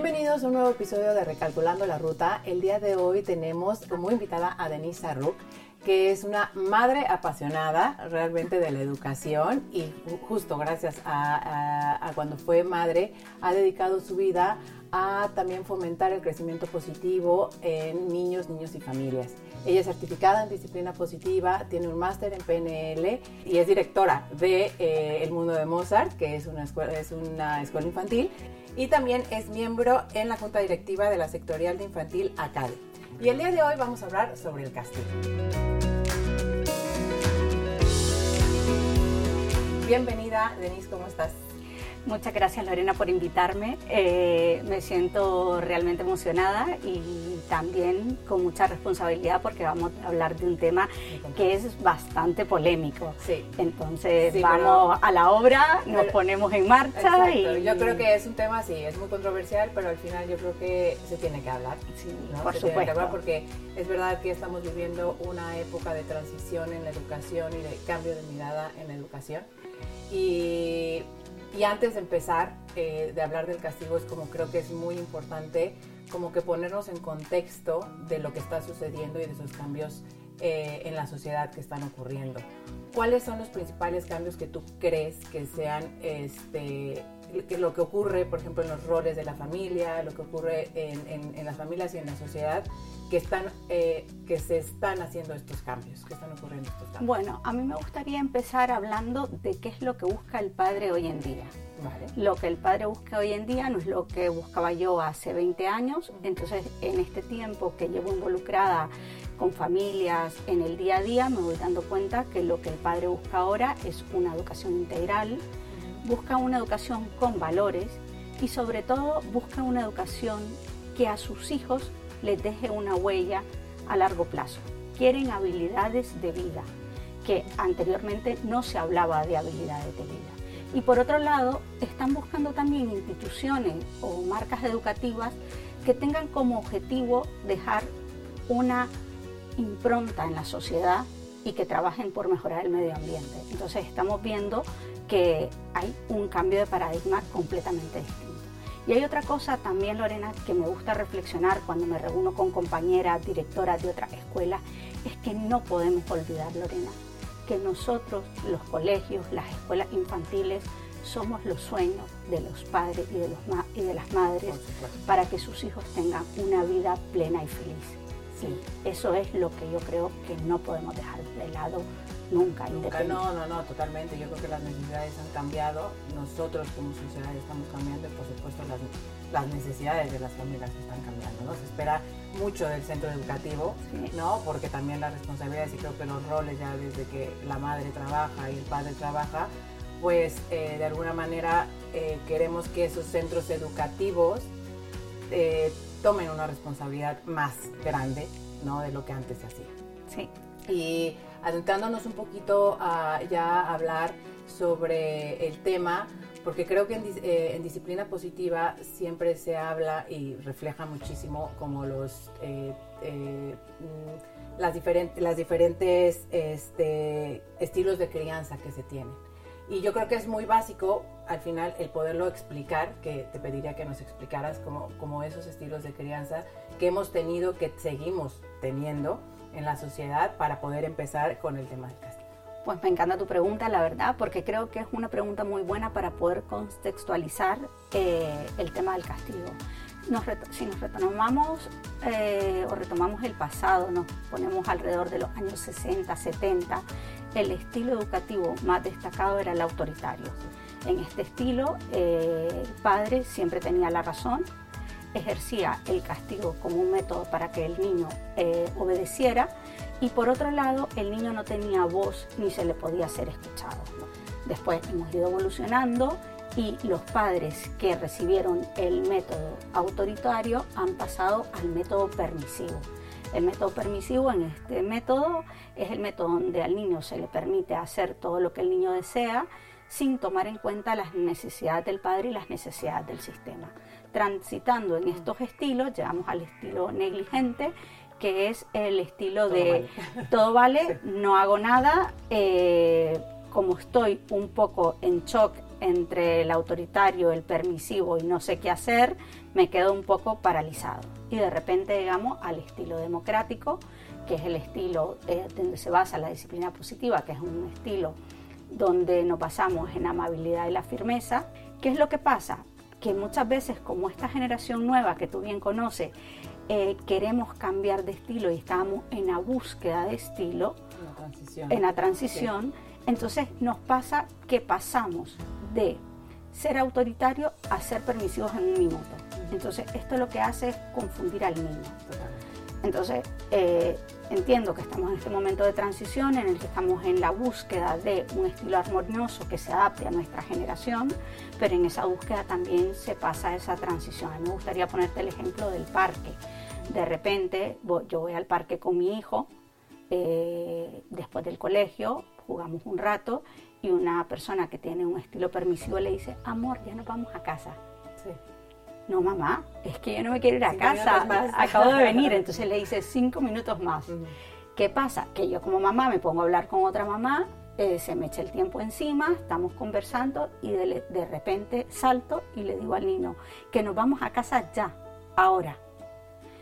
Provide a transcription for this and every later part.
Bienvenidos a un nuevo episodio de Recalculando la Ruta. El día de hoy tenemos como invitada a Denise Arruc, que es una madre apasionada realmente de la educación y justo gracias a, cuando fue madre ha dedicado su vida a también fomentar el crecimiento positivo en niños, niños y familias. Ella es certificada en disciplina positiva, tiene un máster en PNL y es directora de eh, El Mundo de Mozart, que es una, escuela, es una escuela infantil, y también es miembro en la junta directiva de la sectorial de infantil ACADE. Y el día de hoy vamos a hablar sobre el castigo. Bienvenida, Denise, ¿cómo estás? Muchas gracias Lorena por invitarme. Eh, me siento realmente emocionada y también con mucha responsabilidad porque vamos a hablar de un tema que es bastante polémico. Sí. Entonces vamos a la obra, nos ponemos en marcha y... Yo creo que es un tema, sí, es muy controversial, pero al final yo creo que se tiene que hablar. Sí, por supuesto. porque es verdad que estamos viviendo una época de transición en la educación y de cambio de mirada en la educación. Y y antes de empezar eh, de hablar del castigo, es como creo que es muy importante como que ponernos en contexto de lo que está sucediendo y de esos cambios eh, en la sociedad que están ocurriendo. ¿Cuáles son los principales cambios que tú crees que sean este, lo que ocurre, por ejemplo, en los roles de la familia, lo que ocurre en, en, las familias y en la sociedad, que, están, eh, que se están haciendo estos cambios, que están ocurriendo estos cambios? Bueno, a mí me gustaría empezar hablando de qué es lo que busca el padre hoy en día. Lo que el padre busca hoy en día no es lo que buscaba yo hace 20 años, entonces en este tiempo que llevo involucrada con familias en el día a día me voy dando cuenta que lo que el padre busca ahora es una educación integral, busca una educación con valores y sobre todo busca una educación que a sus hijos les deje una huella a largo plazo. Quieren habilidades de vida, que anteriormente no se hablaba de habilidades de vida. Y por otro lado, están buscando también instituciones o marcas educativas que tengan como objetivo dejar una impronta en la sociedad y que trabajen por mejorar el medio ambiente. Entonces estamos viendo que hay un cambio de paradigma completamente distinto. Y hay otra cosa también, Lorena, que me gusta reflexionar cuando me reúno con compañeras, directoras de otras escuelas, es que no podemos olvidar, Lorena, que nosotros, los colegios, las escuelas infantiles, somos los sueños de los padres y de, los y de las madres para que sus hijos tengan una vida plena y feliz. Sí, eso es lo que yo creo que no podemos dejar de lado nunca. Nunca, no, no, no, totalmente. Yo creo que las necesidades han cambiado, nosotros como sociedad estamos cambiando y por supuesto las, las necesidades de las familias están cambiando. ¿no? Se espera mucho del centro educativo, ¿no? porque también las responsabilidades y creo que los roles ya desde que la madre trabaja y el padre trabaja, pues eh, de alguna manera eh, queremos que esos centros educativos eh, tomen una responsabilidad más grande ¿no? de lo que antes se hacía. Sí. Y adentrándonos un poquito a ya hablar sobre el tema, porque creo que en, eh, disciplina positiva siempre se habla y refleja muchísimo como los eh, eh, mm, las, diferentes las diferentes este, estilos de crianza que se tienen. Y yo creo que es muy básico al final el poderlo explicar, que te pediría que nos explicaras como, como esos estilos de crianza que hemos tenido, que seguimos teniendo en la sociedad para poder empezar con el tema del castigo. Pues me encanta tu pregunta, la verdad, porque creo que es una pregunta muy buena para poder contextualizar eh, el tema del castigo. si nos retomamos eh, o retomamos el pasado, nos ponemos alrededor de los años 60, 70, el estilo educativo más destacado era el autoritario. En este estilo, eh, el padre siempre tenía la razón, ejercía el castigo como un método para que el niño eh, obedeciera y por otro lado el niño no tenía voz ni se le podía ser escuchado. Después hemos ido evolucionando y los padres que recibieron el método autoritario han pasado al método permisivo. El método permisivo en este método es el método donde al niño se le permite hacer todo lo que el niño desea sin tomar en cuenta las necesidades del padre y las necesidades del sistema. Transitando en estos estilos, llegamos al estilo negligente, que es el estilo de todo vale, no hago nada, eh, como estoy un poco en shock entre el autoritario, el permisivo y no sé qué hacer, me quedo un poco paralizado. Y de repente llegamos al estilo democrático, que es el estilo eh, donde se basa la disciplina positiva, que es un estilo donde nos basamos en amabilidad y la firmeza. ¿Qué es lo que pasa? Que muchas veces, como esta generación nueva que tú bien conoces, eh, queremos cambiar de estilo y estamos en la búsqueda de estilo, en la transición, entonces nos pasa que pasamos de ser autoritario a ser permisivos en un minuto. Entonces esto lo que hace es confundir al niño. Entonces, eh, entiendo que estamos en este momento de transición en el que estamos en la búsqueda de un estilo armonioso que se adapte a nuestra generación, pero en esa búsqueda también se pasa esa transición. A mí me gustaría ponerte el ejemplo del parque. De repente, yo voy al parque con mi hijo, eh, después del colegio, jugamos un rato y una persona que tiene un estilo permisivo le dice, amor, ya nos vamos a casa. No, mamá, es que yo no me quiero ir a casa, acabo de venir, entonces le dice cinco minutos más. ¿Qué pasa? Que yo como mamá me pongo a hablar con otra mamá, eh, se me echa el tiempo encima, estamos conversando y de, de repente salto y le digo al niño que nos vamos a casa ya, ahora.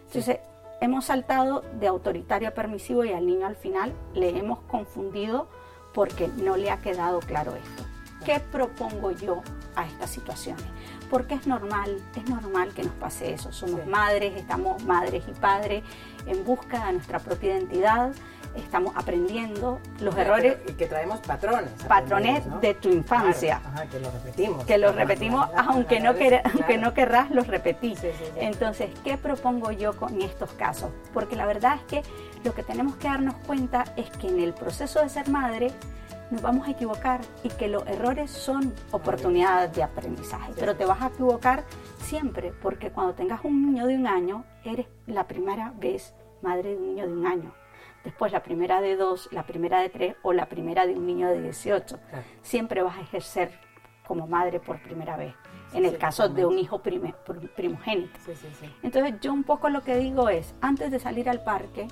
Entonces, hemos saltado de autoritario a permisivo y al niño al final le hemos confundido porque no le ha quedado claro esto. ¿Qué propongo yo a estas situaciones? Porque es normal, es normal que nos pase eso. Somos madres, estamos madres y padres en busca de nuestra propia identidad, estamos aprendiendo los errores. Y que traemos patrones. Patrones de tu infancia. que los repetimos. Que los repetimos, aunque, no aunque no querrás, los repetís. Entonces, ¿qué propongo yo con estos casos? Porque la verdad es que lo que tenemos que darnos cuenta es que en el proceso de ser madre, nos vamos a equivocar y que los errores son oportunidades de aprendizaje, pero te vas a equivocar siempre porque cuando tengas un niño de un año, eres la primera vez madre de un niño de un año. Después la primera de dos, la primera de tres o la primera de un niño de 18. Siempre vas a ejercer como madre por primera vez, en el caso de un hijo primogénito. Entonces yo un poco lo que digo es, antes de salir al parque,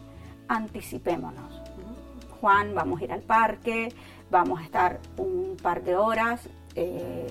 anticipémonos. Juan, vamos a ir al parque, vamos a estar un par de horas, eh,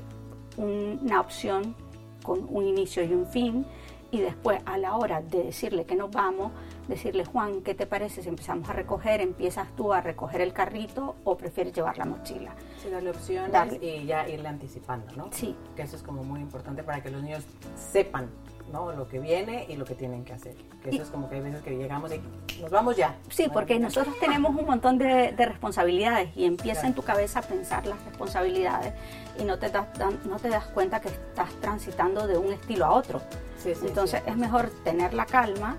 una opción con un inicio y un fin, y después a la hora de decirle que nos vamos, decirle, Juan, ¿qué te parece si empezamos a recoger? ¿Empiezas tú a recoger el carrito o prefieres llevar la mochila? Sí, darle opciones y ya irle anticipando, ¿no? Sí. Que eso es como muy importante para que los niños sepan ¿no? lo que viene y lo que tienen que hacer. Que eso es como que hay veces que llegamos y nos vamos ya. Sí, porque nosotros tenemos un montón de, responsabilidades y empieza en tu cabeza a pensar las responsabilidades y no te, das, no te das cuenta que estás transitando de un estilo a otro. Sí, sí, Entonces es mejor tener la calma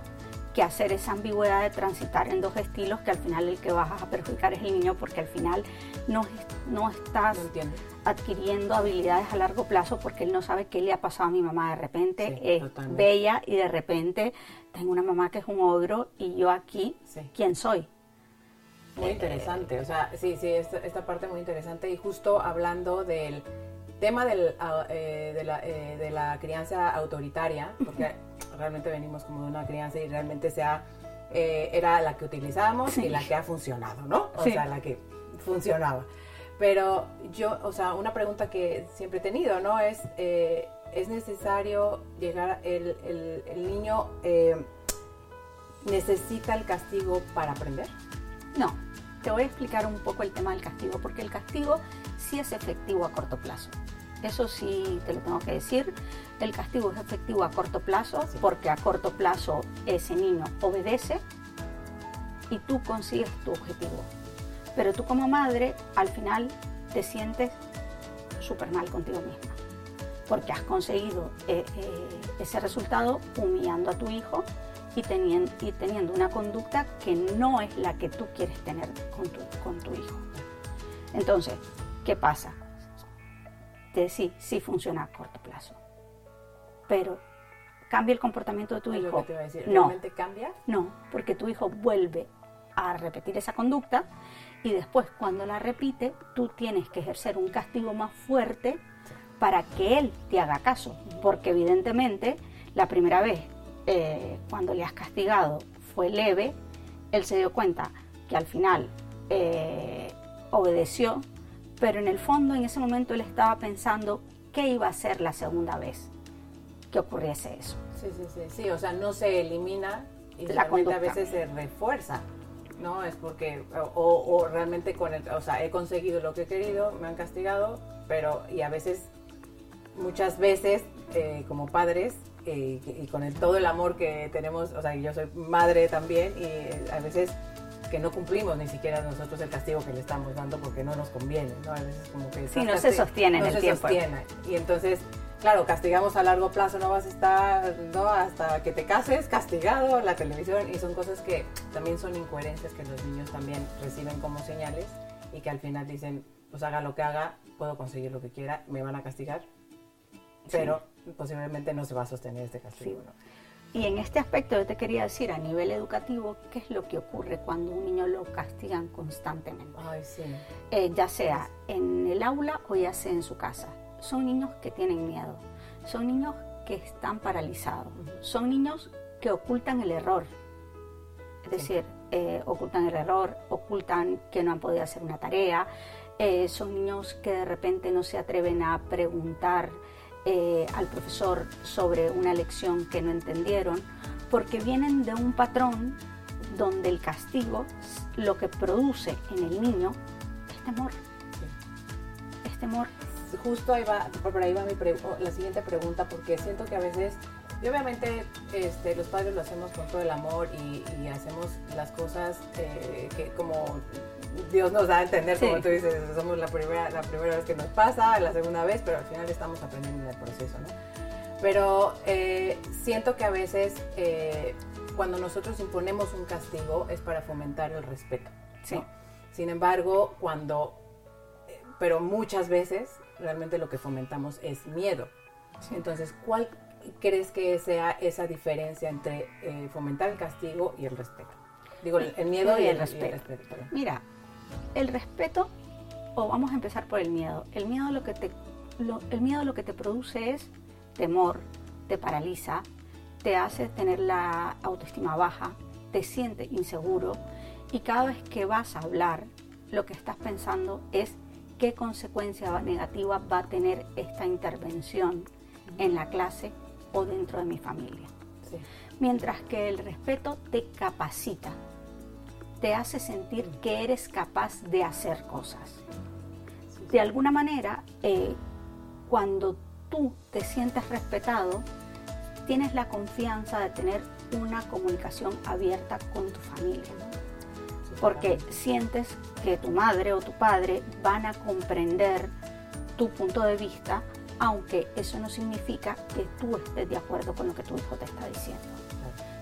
que hacer esa ambigüedad de transitar en dos estilos que al final el que vas a perjudicar es el niño porque al final no, no estás adquiriendo habilidades a largo plazo porque él no sabe qué le ha pasado a mi mamá. De repente es bella y de repente tengo una mamá que es un ogro y yo aquí, ¿quién soy? Muy interesante, o sea, sí, sí, esta, esta parte muy interesante y justo hablando del tema del, ah, eh, de, la, eh, de, la, crianza autoritaria, porque realmente venimos como de una crianza y realmente sea, eh, era la que utilizábamos y la que ha funcionado, ¿no? O sea, la que funcionaba. Pero yo, o sea, una pregunta que siempre he tenido, ¿no? Es, ¿es necesario llegar, el, el, el niño necesita el castigo para aprender? No, te voy a explicar un poco el tema del castigo, porque el castigo sí es efectivo a corto plazo. Eso sí te lo tengo que decir. El castigo es efectivo a corto plazo porque a corto plazo ese niño obedece y tú consigues tu objetivo. Pero tú como madre al final te sientes súper mal contigo misma porque has conseguido eh, eh, ese resultado humillando a tu hijo y teniendo, y teniendo una conducta que no es la que tú quieres tener con tu, con tu hijo. Entonces, ¿qué pasa? De sí, sí funciona a corto plazo. Pero cambia el comportamiento de tu hijo. no. cambia? No, porque tu hijo vuelve a repetir esa conducta y después cuando la repite, tú tienes que ejercer un castigo más fuerte para que él te haga caso. Porque evidentemente la primera vez eh, cuando le has castigado fue leve, él se dio cuenta que al final eh, obedeció pero en el fondo en ese momento él estaba pensando qué iba a ser la segunda vez que ocurriese eso. Sí, sí, sí, sí, o sea, no se elimina y la a veces se refuerza. ¿no? Es porque, o, realmente con el, o sea, he conseguido lo que he querido, me han castigado, pero, y a veces, muchas veces, eh, como padres, eh, y con el, todo el amor que tenemos, o sea, yo soy madre también, y eh, a veces que no cumplimos ni siquiera nosotros el castigo que le estamos dando porque no nos conviene, ¿no? A veces como que... Sí, no se sostiene en el tiempo. Y entonces claro, castigamos a largo plazo, no vas a estar ¿no? hasta que te cases castigado, la televisión, y son cosas que también son incoherencias que los niños también reciben como señales y que al final dicen, pues haga lo que haga, puedo conseguir lo que quiera, me van a castigar, pero posiblemente no se va a sostener este castigo. Y en este aspecto yo te quería decir a nivel educativo, ¿qué es lo que ocurre cuando un niño lo castigan constantemente? Ay, sí. Eh, ya sea en el aula o ya sea en su casa son niños que tienen miedo, son niños que están paralizados, son niños que ocultan el error. Es decir, eh, ocultan el error, ocultan que no han podido hacer una tarea, eh, son niños que de repente no se atreven a preguntar eh, al profesor sobre una lección que no entendieron, porque vienen de un patrón donde el castigo lo que produce en el niño es temor. Es temor justo ahí va, por ahí va mi la siguiente pregunta, porque siento que a veces, y obviamente este, los padres lo hacemos con todo el amor y, hacemos las cosas eh, que como Dios nos da a entender, como tú dices, somos la primera, la primera vez que nos pasa, la segunda vez, pero al final estamos aprendiendo en el proceso, ¿no? Pero eh, siento que a veces eh, cuando nosotros imponemos un castigo es para fomentar el respeto. Sí. Sin embargo, cuando, pero muchas veces realmente lo que fomentamos es miedo. Entonces, ¿cuál crees que sea esa diferencia entre eh, fomentar el castigo y el respeto? Digo, el, miedo y, el, respeto. Mira, el respeto, o vamos a empezar por el miedo. El miedo lo que te, el miedo lo que te produce es temor, te paraliza, te hace tener la autoestima baja, te siente inseguro y cada vez que vas a hablar, lo que estás pensando es qué consecuencia negativa va a tener esta intervención en la clase o dentro de mi familia. Mientras que el respeto te capacita, te hace sentir que eres capaz de hacer cosas. De alguna manera, eh, cuando tú te sientes respetado, tienes la confianza de tener una comunicación abierta con tu familia porque sientes que tu madre o tu padre van a comprender tu punto de vista, aunque eso no significa que tú estés de acuerdo con lo que tu hijo te está diciendo.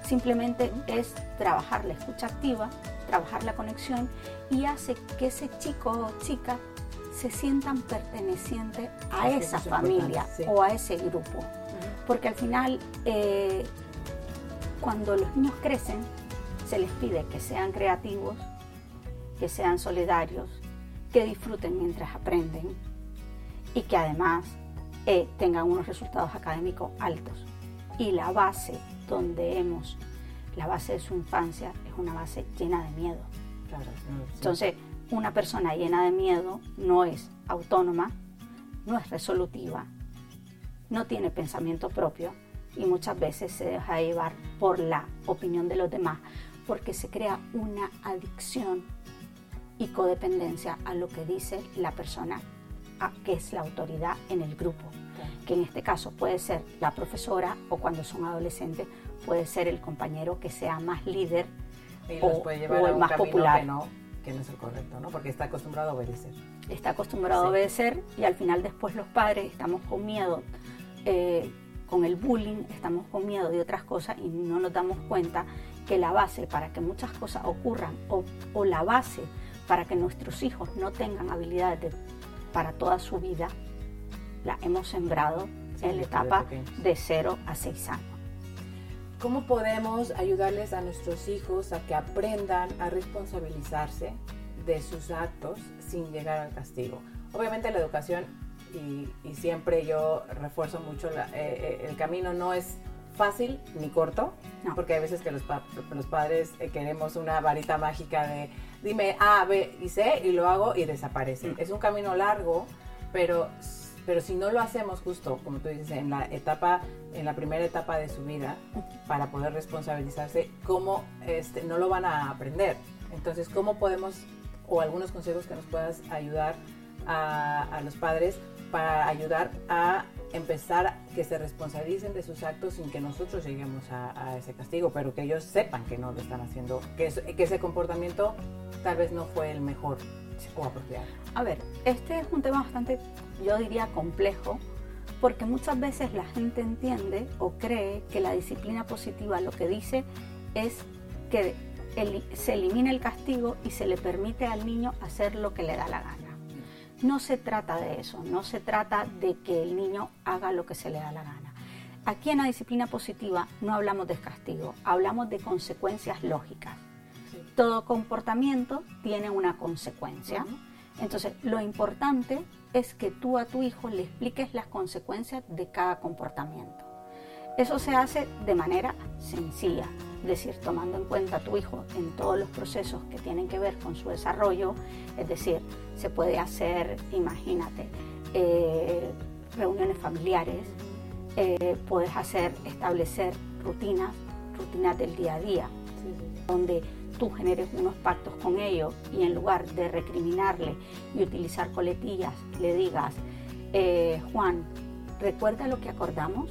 Simplemente es trabajar la escucha activa, trabajar la conexión y hace que ese chico o chica se sientan pertenecientes a esa familia o a ese grupo. Porque al final, eh, cuando los niños crecen, se les pide que sean creativos, que sean solidarios, que disfruten mientras aprenden y que además eh, tengan unos resultados académicos altos. Y la base donde hemos, la base de su infancia es una base llena de miedo. Entonces, una persona llena de miedo no es autónoma, no es resolutiva, no tiene pensamiento propio y muchas veces se deja llevar por la opinión de los demás porque se crea una adicción y codependencia a lo que dice la persona a, que es la autoridad en el grupo, que en este caso puede ser la profesora o cuando son adolescentes puede ser el compañero que sea más líder o, el más popular. Que no, que no es el correcto, ¿no? porque está acostumbrado a obedecer. Está acostumbrado a obedecer y al final después los padres estamos con miedo. Eh, con el bullying, estamos con miedo de otras cosas y no nos damos cuenta que la base para que muchas cosas ocurran o, o la base para que nuestros hijos no tengan habilidades para toda su vida, la hemos sembrado en la etapa de 0 a 6 años. ¿Cómo podemos ayudarles a nuestros hijos a que aprendan a responsabilizarse de sus actos sin llegar al castigo? Obviamente la educación, y, siempre yo refuerzo mucho, eh, eh, el camino no es fácil ni corto, porque hay veces que los, los padres eh, queremos una varita mágica de dime A, B y C y lo hago y desaparece. Mm. Es un camino largo, pero, pero si no lo hacemos justo, como tú dices, en la etapa, en la primera etapa de su vida, para poder responsabilizarse, ¿cómo este, no lo van a aprender? Entonces, ¿cómo podemos, o algunos consejos que nos puedas ayudar a, los padres para ayudar a empezar que se responsabilicen de sus actos sin que nosotros lleguemos a, ese castigo, pero que ellos sepan que no lo están haciendo, que, que ese comportamiento tal vez no fue el mejor o apropiado. A ver, este es un tema bastante, yo diría, complejo, porque muchas veces la gente entiende o cree que la disciplina positiva lo que dice es que se elimina el castigo y se le permite al niño hacer lo que le da la gana. No se trata de eso, no se trata de que el niño haga lo que se le da la gana. Aquí en la disciplina positiva no hablamos de castigo, hablamos de consecuencias lógicas. Todo comportamiento tiene una consecuencia. Entonces, lo importante es que tú a tu hijo le expliques las consecuencias de cada comportamiento. Eso se hace de manera sencilla, es decir, tomando en cuenta a tu hijo en todos los procesos que tienen que ver con su desarrollo, es decir, se puede hacer, imagínate, eh, reuniones familiares, eh, puedes hacer, establecer rutinas, rutinas del día a día, donde tú generes unos pactos con ellos y en lugar de recriminarle y utilizar coletillas, le digas, eh, Juan, ¿recuerda lo que acordamos?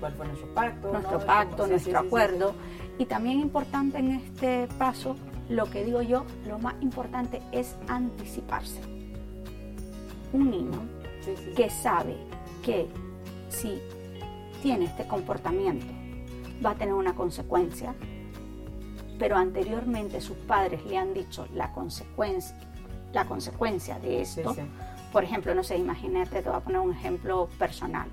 cuál fue nuestro pacto. Nuestro pacto, nuestro acuerdo. y también importante en este paso, lo que digo yo, lo más importante es anticiparse. Un niño que sabe que si tiene este comportamiento va a tener una consecuencia, pero anteriormente sus padres le han dicho la consecuencia, la consecuencia de esto. Por ejemplo, no sé, imagínate, te voy a poner un ejemplo personal.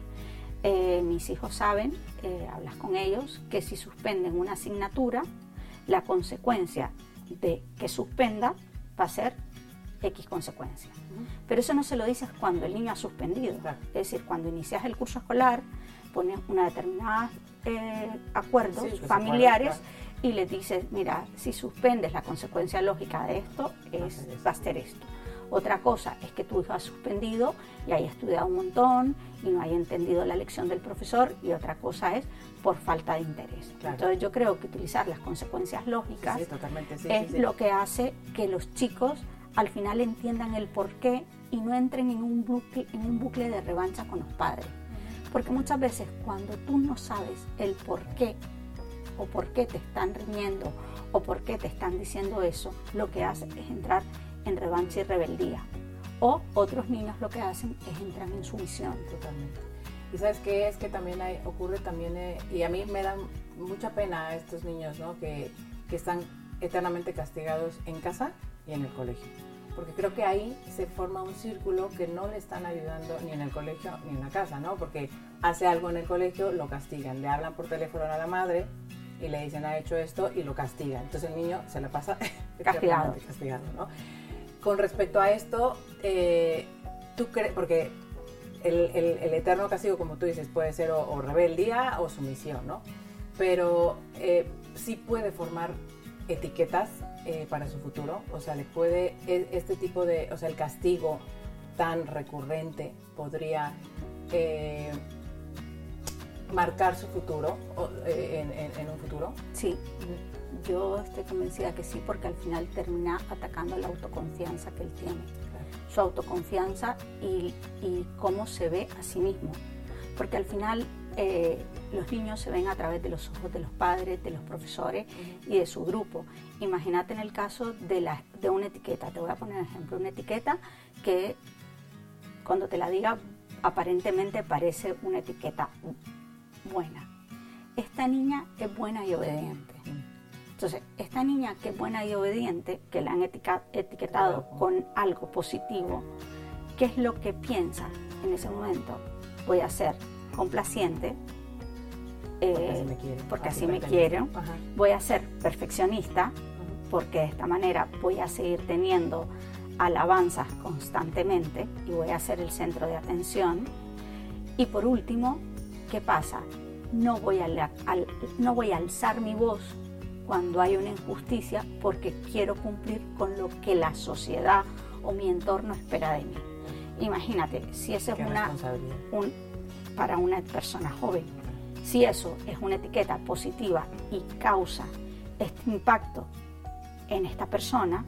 Eh, mis hijos saben, eh, hablas con ellos, que si suspenden una asignatura, la consecuencia de que suspenda va a ser X consecuencia. Pero eso no se lo dices cuando el niño ha suspendido. Es decir, cuando inicias el curso escolar, pones una determinada eh, acuerdos familiares y le dices, mira, si suspendes la consecuencia lógica de esto, es, va a ser esto. Otra cosa es que tu hijo ha suspendido y haya estudiado un montón y no haya entendido la lección del profesor y otra cosa es por falta de interés. Entonces yo creo que utilizar las consecuencias lógicas es lo que hace que los chicos al final entiendan el por qué y no entren en un bucle, en un bucle de revancha con los padres. Porque muchas veces cuando tú no sabes el por qué o por qué te están riñendo o por qué te están diciendo eso, lo que hace es entrar en revancha y rebeldía. O otros niños lo que hacen es entrar en sumisión. Totalmente. Y sabes qué es que también ocurre también, eh, y a mí me dan mucha pena a estos niños, ¿no? Que, que están eternamente castigados en casa y en el colegio. Porque creo que ahí se forma un círculo que no le están ayudando ni en el colegio ni en la casa, ¿no? Porque hace algo en el colegio, lo castigan, le hablan por teléfono a la madre y le dicen ha hecho esto y lo castigan. Entonces el niño se la pasa castigado. castigado ¿no? Con respecto a esto, eh, tú crees, porque el, eterno castigo, como tú dices, puede ser o, rebeldía o sumisión, ¿no? Pero eh, sí puede formar etiquetas eh, para su futuro, o sea, le puede, e, este tipo de, o sea, el castigo tan recurrente podría marcar su futuro en, en, un futuro. Sí, yo estoy convencida que sí, porque al final termina atacando la autoconfianza que él tiene. Su autoconfianza y, cómo se ve a sí mismo. Porque al final eh, los niños se ven a través de los ojos de los padres, de los profesores y de su grupo. Imagínate en el caso de, la, de una etiqueta. Te voy a poner un ejemplo. Una etiqueta que cuando te la diga aparentemente parece una etiqueta buena. Esta niña es buena y obediente. Entonces, esta niña que es buena y obediente, que la han etiquetado con algo positivo, ¿qué es lo que piensa en ese momento? Voy a ser complaciente, porque así me quieren, voy a ser perfeccionista, porque de esta manera voy a seguir teniendo alabanzas constantemente y voy a ser el centro de atención. Y por último, ¿qué pasa? no voy, a no voy a alzar mi voz cuando hay una injusticia porque quiero cumplir con lo que la sociedad o mi entorno espera de mí. Imagínate, si eso es una un, para una persona joven, si eso es una etiqueta positiva y causa este impacto en esta persona,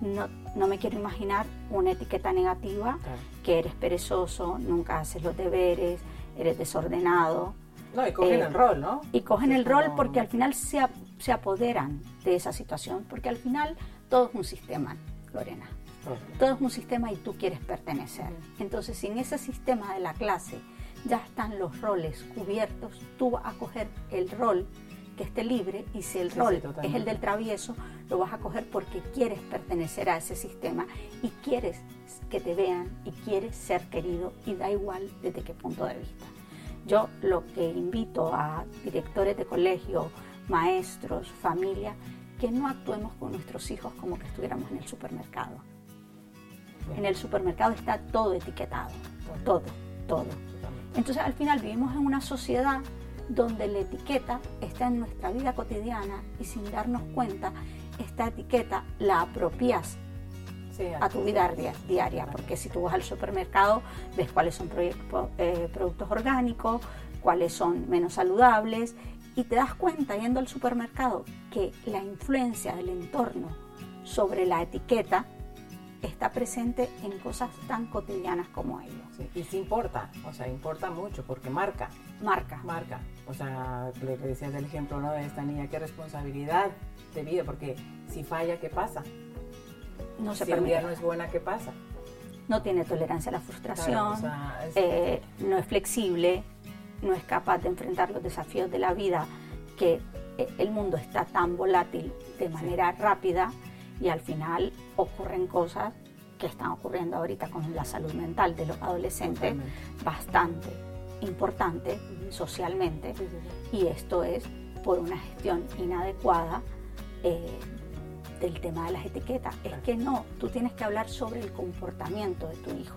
no, no me quiero imaginar una etiqueta negativa, que eres perezoso, nunca haces los deberes, eres desordenado. No, y cogen el eh, rol, ¿no? Y cogen el rol porque al final se, se apoderan de esa situación, porque al final todo es un sistema, Lorena. Todo es un sistema y tú quieres pertenecer. Entonces, si en ese sistema de la clase ya están los roles cubiertos, tú vas a coger el rol que esté libre y si el rol es el del travieso, lo vas a coger porque quieres pertenecer a ese sistema y quieres que te vean y quieres ser querido y da igual desde qué punto de vista. Yo lo que invito a directores de colegio, maestros, familia, que no actuemos con nuestros hijos como que estuviéramos en el supermercado. En el supermercado está todo etiquetado, todo, todo. Entonces al final vivimos en una sociedad donde la etiqueta está en nuestra vida cotidiana y sin darnos cuenta, esta etiqueta la apropias a tu vida diaria, porque si tú vas al supermercado ves cuáles son eh, productos orgánicos, cuáles son menos saludables y te das cuenta yendo al supermercado que la influencia del entorno sobre la etiqueta está presente en cosas tan cotidianas como ello. y sí importa, o sea, importa mucho porque marca. Marca. Marca. O sea, le decías del ejemplo ¿no? de esta niña, qué responsabilidad de vida, porque si falla, ¿qué pasa? No se si día no es buena, ¿qué pasa? No tiene tolerancia a la frustración, eh, no es flexible, no es capaz de enfrentar los desafíos de la vida, que eh, el mundo está tan volátil de manera rápida y al final ocurren cosas que están ocurriendo ahorita con la salud mental de los adolescentes bastante importante socialmente y esto es por una gestión inadecuada eh, del tema de las etiquetas. Es que no, tú tienes que hablar sobre el comportamiento de tu hijo.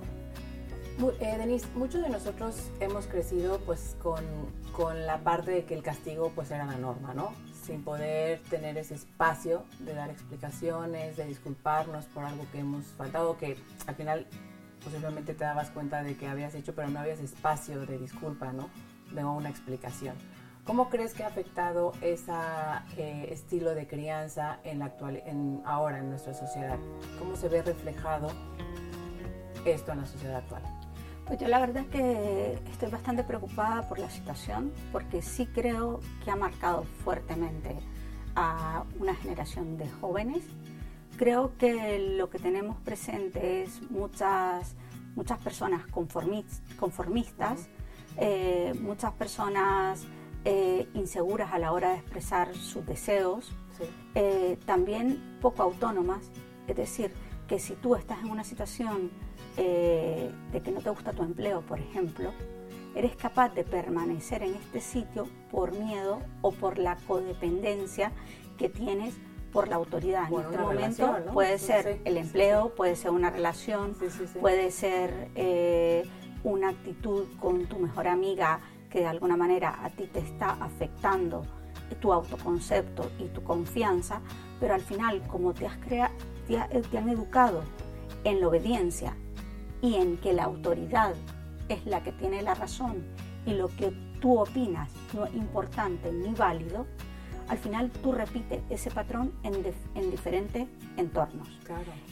Eh, Denise, muchos de nosotros hemos crecido pues con, con, la parte de que el castigo pues era la norma, ¿no? sin poder tener ese espacio de dar explicaciones, de disculparnos por algo que hemos faltado, que al final posiblemente te dabas cuenta de que habías hecho, pero no habías espacio de disculpa, ¿no? De una explicación. ¿Cómo crees que ha afectado ese eh, estilo de crianza en la actual, en, ahora en nuestra sociedad? ¿Cómo se ve reflejado esto en la sociedad actual? Pues yo la verdad es que estoy bastante preocupada por la situación porque sí creo que ha marcado fuertemente a una generación de jóvenes. Creo que lo que tenemos presente es muchas, muchas personas conformistas, eh, muchas personas eh, inseguras a la hora de expresar sus deseos, eh, también poco autónomas, es decir, que si tú estás en una situación de que no te gusta tu empleo, por ejemplo, eres capaz de permanecer en este sitio por miedo o por la codependencia que tienes por la autoridad. en este momento puede ser el empleo, puede ser una relación, puede ser eh, una actitud con tu mejor amiga que de alguna manera a ti te está afectando tu autoconcepto y tu confianza, pero al final como te, has crea te han educado en la obediencia y en que la autoridad es la que tiene la razón y lo que tú opinas no es importante ni válido, al final tú repites ese patrón en, diferentes entornos.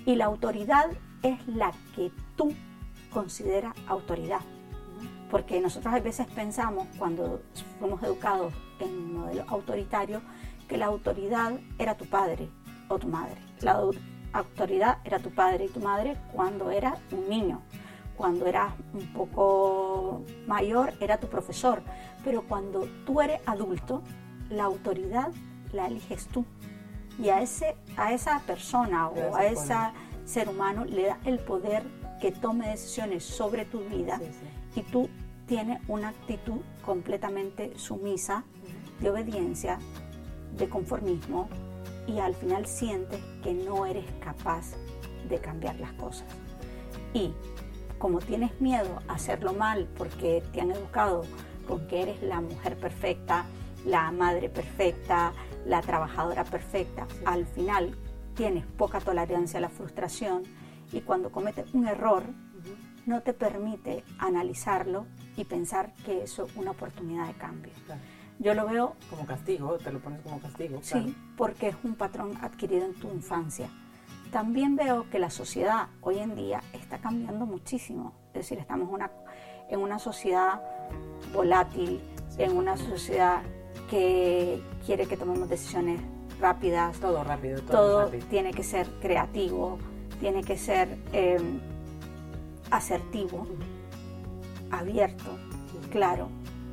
Y la autoridad es la que tú consideras autoridad. Porque nosotros a veces pensamos, cuando fuimos educados en un modelo autoritario, que la autoridad era tu padre o tu madre. La autoridad era tu padre y tu madre cuando eras un niño. Cuando eras un poco mayor era tu profesor. Pero cuando tú eres adulto, la autoridad la eliges tú. Y a, ese, a esa persona o a ese ser humano le da el poder que tome decisiones sobre tu vida y tú tienes una actitud completamente sumisa de obediencia, de conformismo, y al final sientes que no eres capaz de cambiar las cosas. Y como tienes miedo a hacerlo mal porque te han educado con que eres la mujer perfecta, la madre perfecta, la trabajadora perfecta. Al final tienes poca tolerancia a la frustración y cuando cometes un error no te permite analizarlo y pensar que eso es una oportunidad de cambio. Yo lo veo como castigo, te lo pones como castigo. Sí, porque es un patrón adquirido en tu infancia. También veo que la sociedad hoy en día está cambiando muchísimo. Es decir, estamos una, en una sociedad volátil, en una sociedad que quiere que tomemos decisiones rápidas. Todo rápido, todo, tiene que ser creativo, tiene que ser em, asertivo, abierto, claro.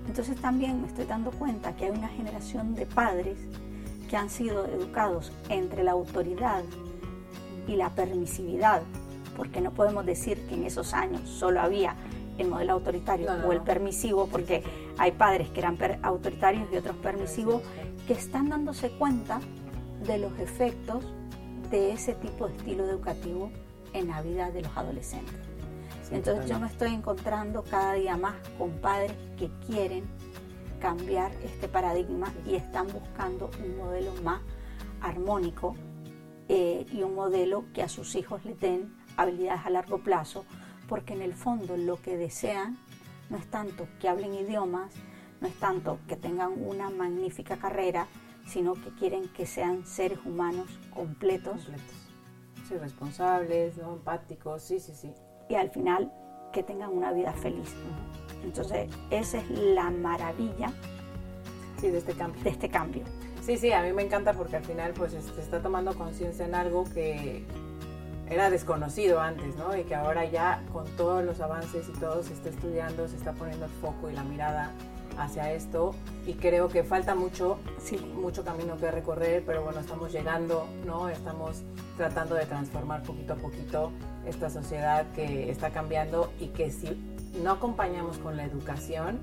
Entonces también me estoy dando cuenta que hay una generación de padres que han sido educados entre la autoridad y la permisividad, porque no podemos decir que en esos años solo había el modelo autoritario o el permisivo, porque hay padres que eran autoritarios y otros permisivos, que están dándose cuenta de los efectos de ese tipo de estilo educativo en la vida de los adolescentes. Entonces yo me estoy encontrando cada día más con padres que quieren cambiar este paradigma y están buscando un modelo más armónico eh, y un modelo que a sus hijos les den habilidades a largo plazo, porque en el fondo lo que desean no es tanto que hablen idiomas, no es tanto que tengan una magnífica carrera, sino que quieren que sean seres humanos completos. completos. Sí, responsables, empáticos, sí, sí, sí. Y al final que tengan una vida feliz. Entonces, esa es la maravilla sí, de este cambio. De este cambio. Sí, sí, a mí me encanta porque al final pues se está tomando conciencia en algo que era desconocido antes, ¿no? Y que ahora ya con todos los avances y todo se está estudiando, se está poniendo el foco y la mirada hacia esto y creo que falta mucho, sí, mucho camino que recorrer, pero bueno, estamos llegando, ¿no? Estamos tratando de transformar poquito a poquito esta sociedad que está cambiando y que si no acompañamos con la educación,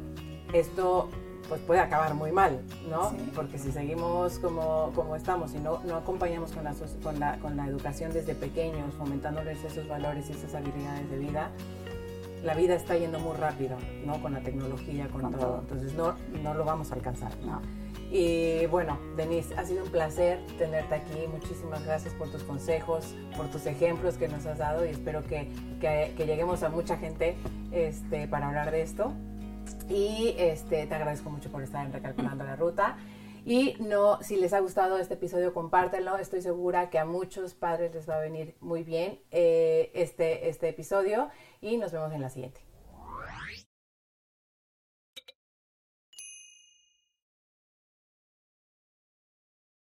esto pues puede acabar muy mal, ¿no? Porque si seguimos como, como estamos y no, no acompañamos con la, con, la, con la educación desde pequeños, fomentándoles esos valores y esas habilidades de vida, la vida está yendo muy rápido, ¿no? Con la tecnología, con, todo. Entonces no, no lo vamos a alcanzar. No. Y bueno, Denise, ha sido un placer tenerte aquí. Muchísimas gracias por tus consejos, por tus ejemplos que nos has dado y espero que, que, que lleguemos a mucha gente este, para hablar de esto. Y este, te agradezco mucho por estar en Recalculando la Ruta. Y no, si les ha gustado este episodio, compártenlo. Estoy segura que a muchos padres les va a venir muy bien eh, este, este episodio y nos vemos en la siguiente.